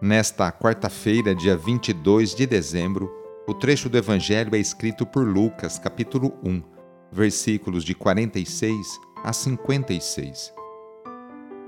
Nesta quarta-feira, dia 22 de dezembro, o trecho do Evangelho é escrito por Lucas, capítulo 1, versículos de 46 a 56.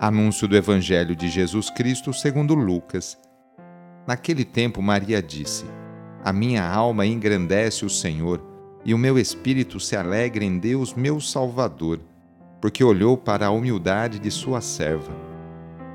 Anúncio do Evangelho de Jesus Cristo segundo Lucas. Naquele tempo, Maria disse: A minha alma engrandece o Senhor e o meu espírito se alegra em Deus, meu Salvador, porque olhou para a humildade de sua serva.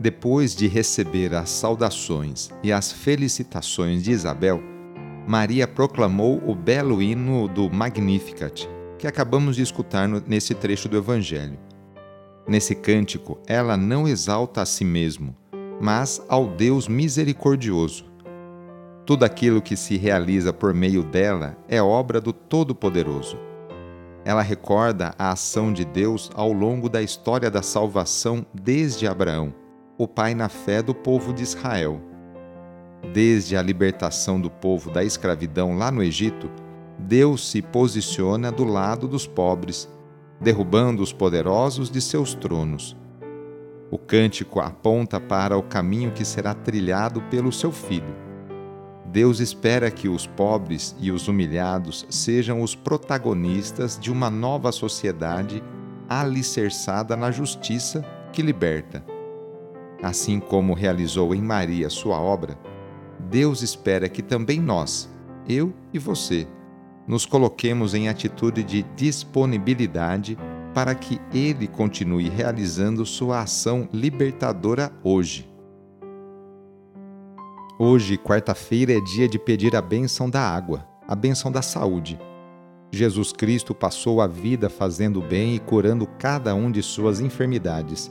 Depois de receber as saudações e as felicitações de Isabel, Maria proclamou o belo hino do Magnificat, que acabamos de escutar nesse trecho do Evangelho. Nesse cântico, ela não exalta a si mesmo, mas ao Deus misericordioso. Tudo aquilo que se realiza por meio dela é obra do Todo-Poderoso ela recorda a ação de Deus ao longo da história da salvação desde Abraão, o pai na fé do povo de Israel. Desde a libertação do povo da escravidão lá no Egito, Deus se posiciona do lado dos pobres, derrubando os poderosos de seus tronos. O cântico aponta para o caminho que será trilhado pelo seu filho Deus espera que os pobres e os humilhados sejam os protagonistas de uma nova sociedade alicerçada na justiça que liberta. Assim como realizou em Maria sua obra, Deus espera que também nós, eu e você, nos coloquemos em atitude de disponibilidade para que Ele continue realizando sua ação libertadora hoje. Hoje, quarta-feira, é dia de pedir a bênção da água, a bênção da saúde. Jesus Cristo passou a vida fazendo bem e curando cada um de suas enfermidades,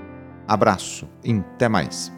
Abraço e até mais.